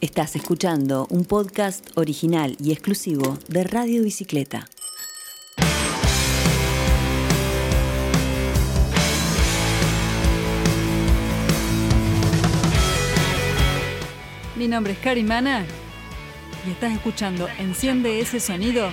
Estás escuchando un podcast original y exclusivo de Radio Bicicleta. Mi nombre es Karimana y estás escuchando Enciende ese sonido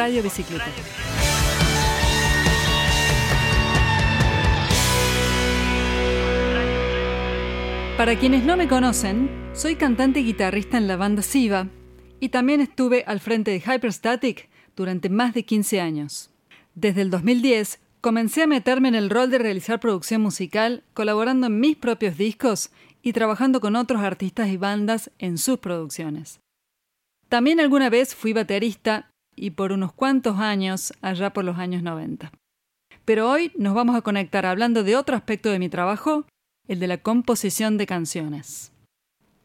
Radio Bicicleta. Para quienes no me conocen, soy cantante y guitarrista en la banda Siva y también estuve al frente de Hyperstatic durante más de 15 años. Desde el 2010 comencé a meterme en el rol de realizar producción musical, colaborando en mis propios discos y trabajando con otros artistas y bandas en sus producciones. También alguna vez fui baterista y por unos cuantos años, allá por los años 90. Pero hoy nos vamos a conectar hablando de otro aspecto de mi trabajo, el de la composición de canciones.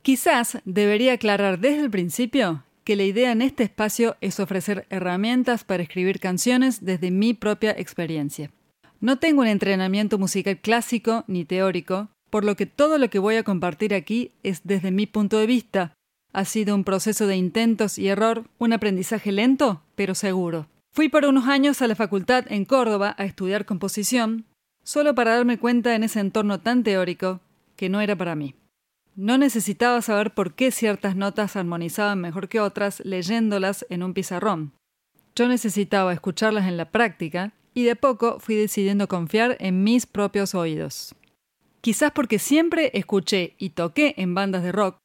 Quizás debería aclarar desde el principio que la idea en este espacio es ofrecer herramientas para escribir canciones desde mi propia experiencia. No tengo un entrenamiento musical clásico ni teórico, por lo que todo lo que voy a compartir aquí es desde mi punto de vista. Ha sido un proceso de intentos y error, un aprendizaje lento, pero seguro. Fui por unos años a la facultad en Córdoba a estudiar composición, solo para darme cuenta en ese entorno tan teórico que no era para mí. No necesitaba saber por qué ciertas notas armonizaban mejor que otras leyéndolas en un pizarrón. Yo necesitaba escucharlas en la práctica y de poco fui decidiendo confiar en mis propios oídos. Quizás porque siempre escuché y toqué en bandas de rock,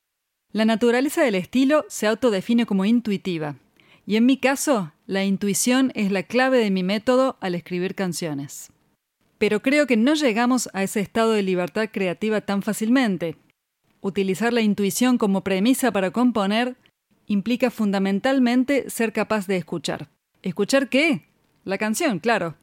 la naturaleza del estilo se autodefine como intuitiva, y en mi caso, la intuición es la clave de mi método al escribir canciones pero creo que no llegamos a ese estado de libertad creativa tan fácilmente. Utilizar la intuición como premisa para componer implica fundamentalmente ser capaz de escuchar. ¿Escuchar qué? La canción, claro.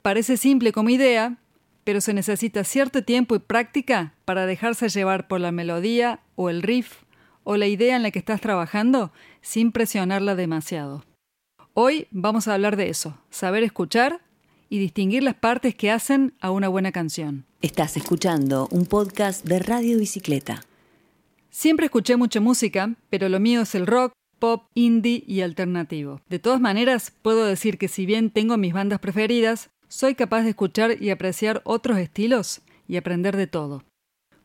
Parece simple como idea, pero se necesita cierto tiempo y práctica para dejarse llevar por la melodía o el riff o la idea en la que estás trabajando sin presionarla demasiado. Hoy vamos a hablar de eso, saber escuchar y distinguir las partes que hacen a una buena canción. Estás escuchando un podcast de Radio Bicicleta. Siempre escuché mucha música, pero lo mío es el rock, pop, indie y alternativo. De todas maneras, puedo decir que si bien tengo mis bandas preferidas, soy capaz de escuchar y apreciar otros estilos y aprender de todo.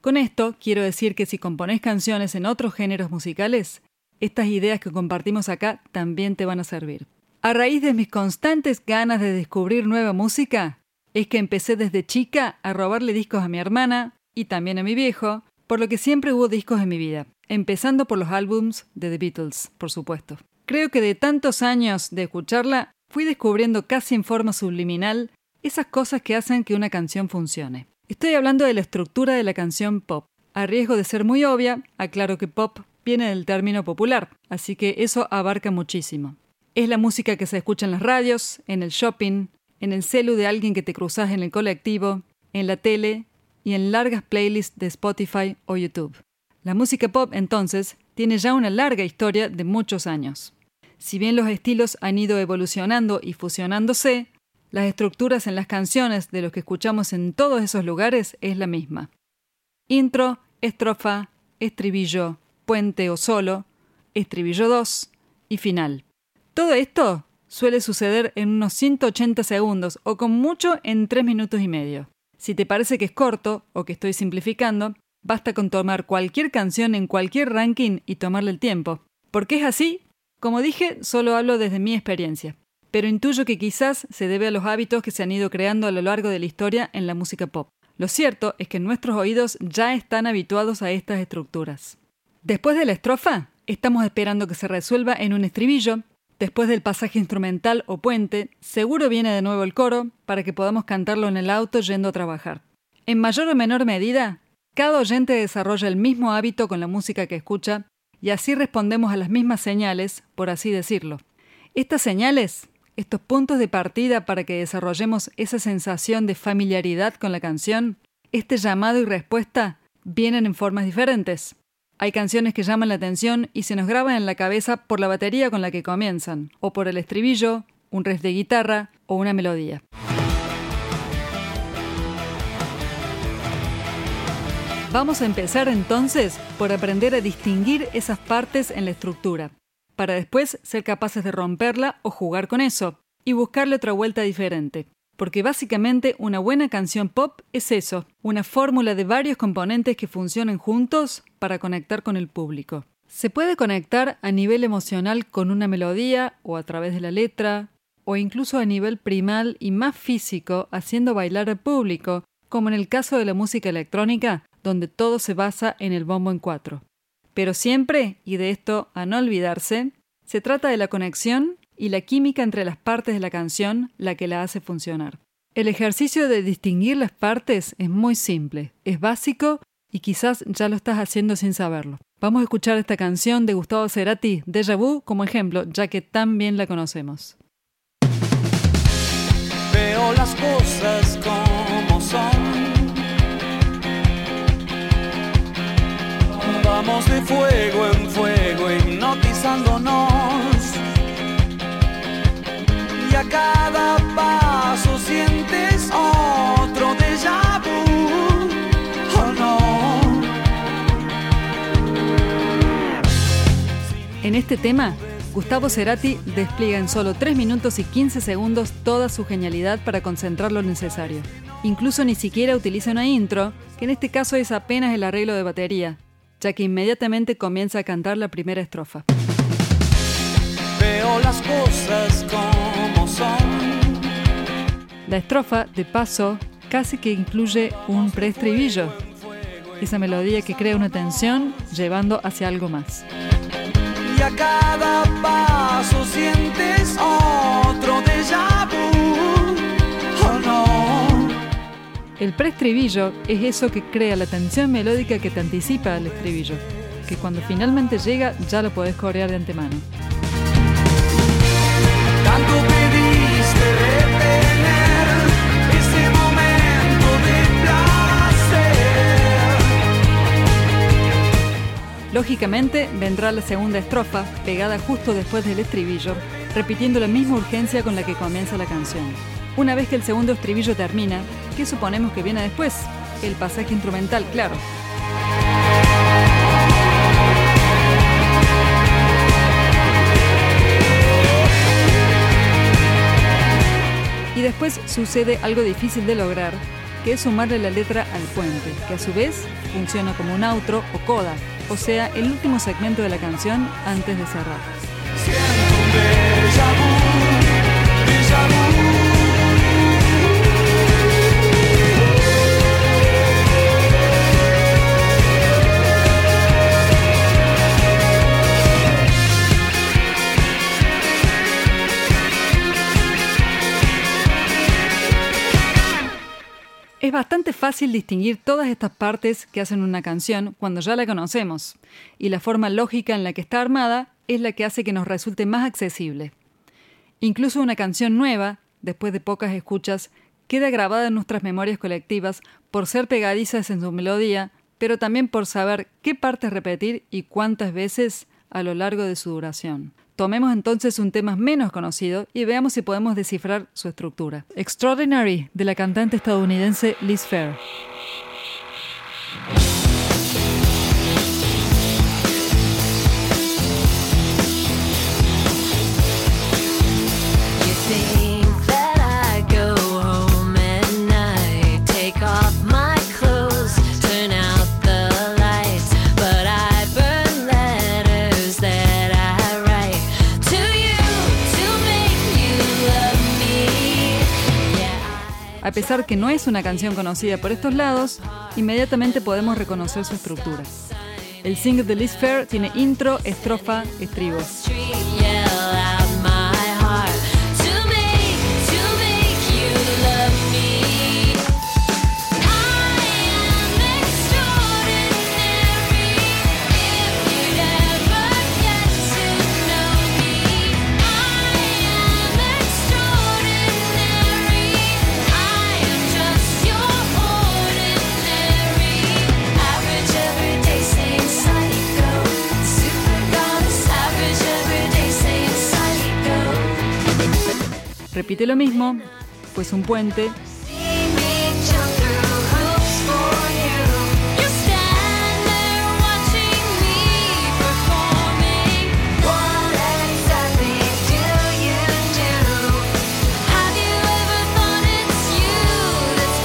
Con esto quiero decir que si compones canciones en otros géneros musicales, estas ideas que compartimos acá también te van a servir. A raíz de mis constantes ganas de descubrir nueva música, es que empecé desde chica a robarle discos a mi hermana y también a mi viejo, por lo que siempre hubo discos en mi vida, empezando por los álbums de The Beatles, por supuesto. Creo que de tantos años de escucharla, fui descubriendo casi en forma subliminal esas cosas que hacen que una canción funcione. Estoy hablando de la estructura de la canción pop. A riesgo de ser muy obvia, aclaro que pop viene del término popular, así que eso abarca muchísimo. Es la música que se escucha en las radios, en el shopping, en el celu de alguien que te cruzas en el colectivo, en la tele y en largas playlists de Spotify o YouTube. La música pop, entonces, tiene ya una larga historia de muchos años. Si bien los estilos han ido evolucionando y fusionándose, las estructuras en las canciones de los que escuchamos en todos esos lugares es la misma. Intro, estrofa, estribillo, puente o solo, estribillo 2 y final. Todo esto suele suceder en unos 180 segundos o con mucho en 3 minutos y medio. Si te parece que es corto o que estoy simplificando, basta con tomar cualquier canción en cualquier ranking y tomarle el tiempo. ¿Por qué es así? Como dije, solo hablo desde mi experiencia, pero intuyo que quizás se debe a los hábitos que se han ido creando a lo largo de la historia en la música pop. Lo cierto es que nuestros oídos ya están habituados a estas estructuras. Después de la estrofa, estamos esperando que se resuelva en un estribillo. Después del pasaje instrumental o puente, seguro viene de nuevo el coro para que podamos cantarlo en el auto yendo a trabajar. En mayor o menor medida, cada oyente desarrolla el mismo hábito con la música que escucha y así respondemos a las mismas señales, por así decirlo. Estas señales, estos puntos de partida para que desarrollemos esa sensación de familiaridad con la canción, este llamado y respuesta, vienen en formas diferentes. Hay canciones que llaman la atención y se nos graban en la cabeza por la batería con la que comienzan, o por el estribillo, un riff de guitarra o una melodía. Vamos a empezar entonces por aprender a distinguir esas partes en la estructura, para después ser capaces de romperla o jugar con eso, y buscarle otra vuelta diferente. Porque básicamente una buena canción pop es eso, una fórmula de varios componentes que funcionen juntos para conectar con el público. Se puede conectar a nivel emocional con una melodía o a través de la letra, o incluso a nivel primal y más físico haciendo bailar al público, como en el caso de la música electrónica, donde todo se basa en el bombo en cuatro. Pero siempre, y de esto a no olvidarse, se trata de la conexión y la química entre las partes de la canción la que la hace funcionar. El ejercicio de distinguir las partes es muy simple, es básico y quizás ya lo estás haciendo sin saberlo. Vamos a escuchar esta canción de Gustavo Cerati, Deja Vu, como ejemplo, ya que tan bien la conocemos. Son Vamos de fuego en fuego, hipnotizándonos. Y a cada paso sientes otro déjà vu, oh no. En este tema, Gustavo Cerati despliega en solo 3 minutos y 15 segundos toda su genialidad para concentrar lo necesario. Incluso ni siquiera utiliza una intro, que en este caso es apenas el arreglo de batería, ya que inmediatamente comienza a cantar la primera estrofa. Veo las cosas como son. La estrofa, de paso, casi que incluye un preestribillo, esa melodía que crea una tensión llevando hacia algo más. Y a cada paso sientes otro déjà vu. El preestribillo es eso que crea la tensión melódica que te anticipa al estribillo, que cuando finalmente llega ya lo podés corear de antemano. Tanto pediste retener ese momento de placer. Lógicamente vendrá la segunda estrofa, pegada justo después del estribillo, repitiendo la misma urgencia con la que comienza la canción. Una vez que el segundo estribillo termina, ¿qué suponemos que viene después? El pasaje instrumental, claro. Y después sucede algo difícil de lograr, que es sumarle la letra al puente, que a su vez funciona como un outro o coda, o sea, el último segmento de la canción antes de cerrar. Bastante fácil distinguir todas estas partes que hacen una canción cuando ya la conocemos, y la forma lógica en la que está armada es la que hace que nos resulte más accesible. Incluso una canción nueva, después de pocas escuchas, queda grabada en nuestras memorias colectivas por ser pegadizas en su melodía, pero también por saber qué partes repetir y cuántas veces a lo largo de su duración. Tomemos entonces un tema menos conocido y veamos si podemos descifrar su estructura. Extraordinary, de la cantante estadounidense Liz Fair. Pesar que no es una canción conocida por estos lados, inmediatamente podemos reconocer su estructura. El single de Liz Fair tiene intro, estrofa, estribos.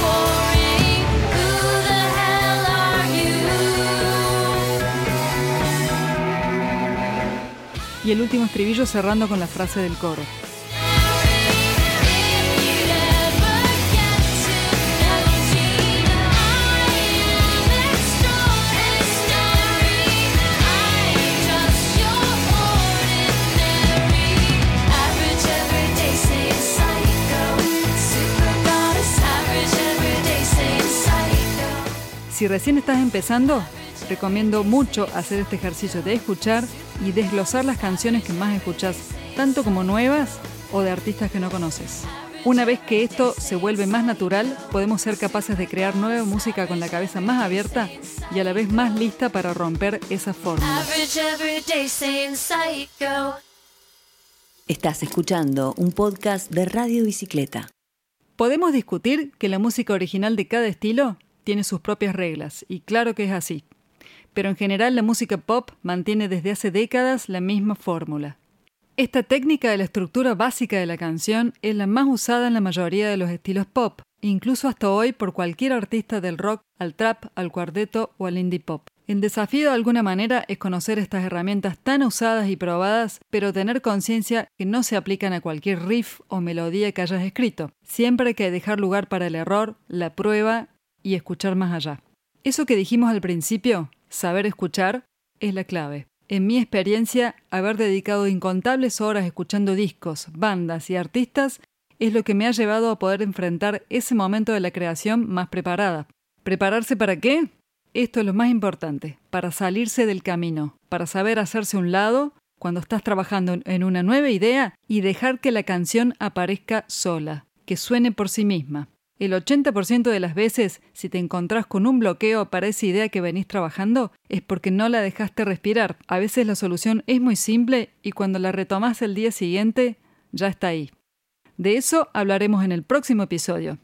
Boring? Who the hell are you? y el último estribillo cerrando con la frase del coro. Si recién estás empezando, recomiendo mucho hacer este ejercicio de escuchar y desglosar las canciones que más escuchas, tanto como nuevas o de artistas que no conoces. Una vez que esto se vuelve más natural, podemos ser capaces de crear nueva música con la cabeza más abierta y a la vez más lista para romper esa fórmula. Estás escuchando un podcast de Radio Bicicleta. Podemos discutir que la música original de cada estilo tiene sus propias reglas, y claro que es así. Pero en general la música pop mantiene desde hace décadas la misma fórmula. Esta técnica de la estructura básica de la canción es la más usada en la mayoría de los estilos pop, incluso hasta hoy por cualquier artista del rock al trap, al cuarteto o al indie pop. El desafío de alguna manera es conocer estas herramientas tan usadas y probadas, pero tener conciencia que no se aplican a cualquier riff o melodía que hayas escrito. Siempre hay que dejar lugar para el error, la prueba y escuchar más allá. Eso que dijimos al principio, saber escuchar, es la clave. En mi experiencia, haber dedicado incontables horas escuchando discos, bandas y artistas es lo que me ha llevado a poder enfrentar ese momento de la creación más preparada. ¿Prepararse para qué? Esto es lo más importante, para salirse del camino, para saber hacerse un lado cuando estás trabajando en una nueva idea y dejar que la canción aparezca sola, que suene por sí misma. El 80% de las veces, si te encontrás con un bloqueo para esa idea que venís trabajando, es porque no la dejaste respirar. A veces la solución es muy simple y cuando la retomás el día siguiente, ya está ahí. De eso hablaremos en el próximo episodio.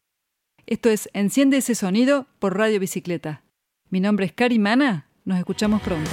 Esto es Enciende ese sonido por Radio Bicicleta. Mi nombre es Cari Mana, nos escuchamos pronto.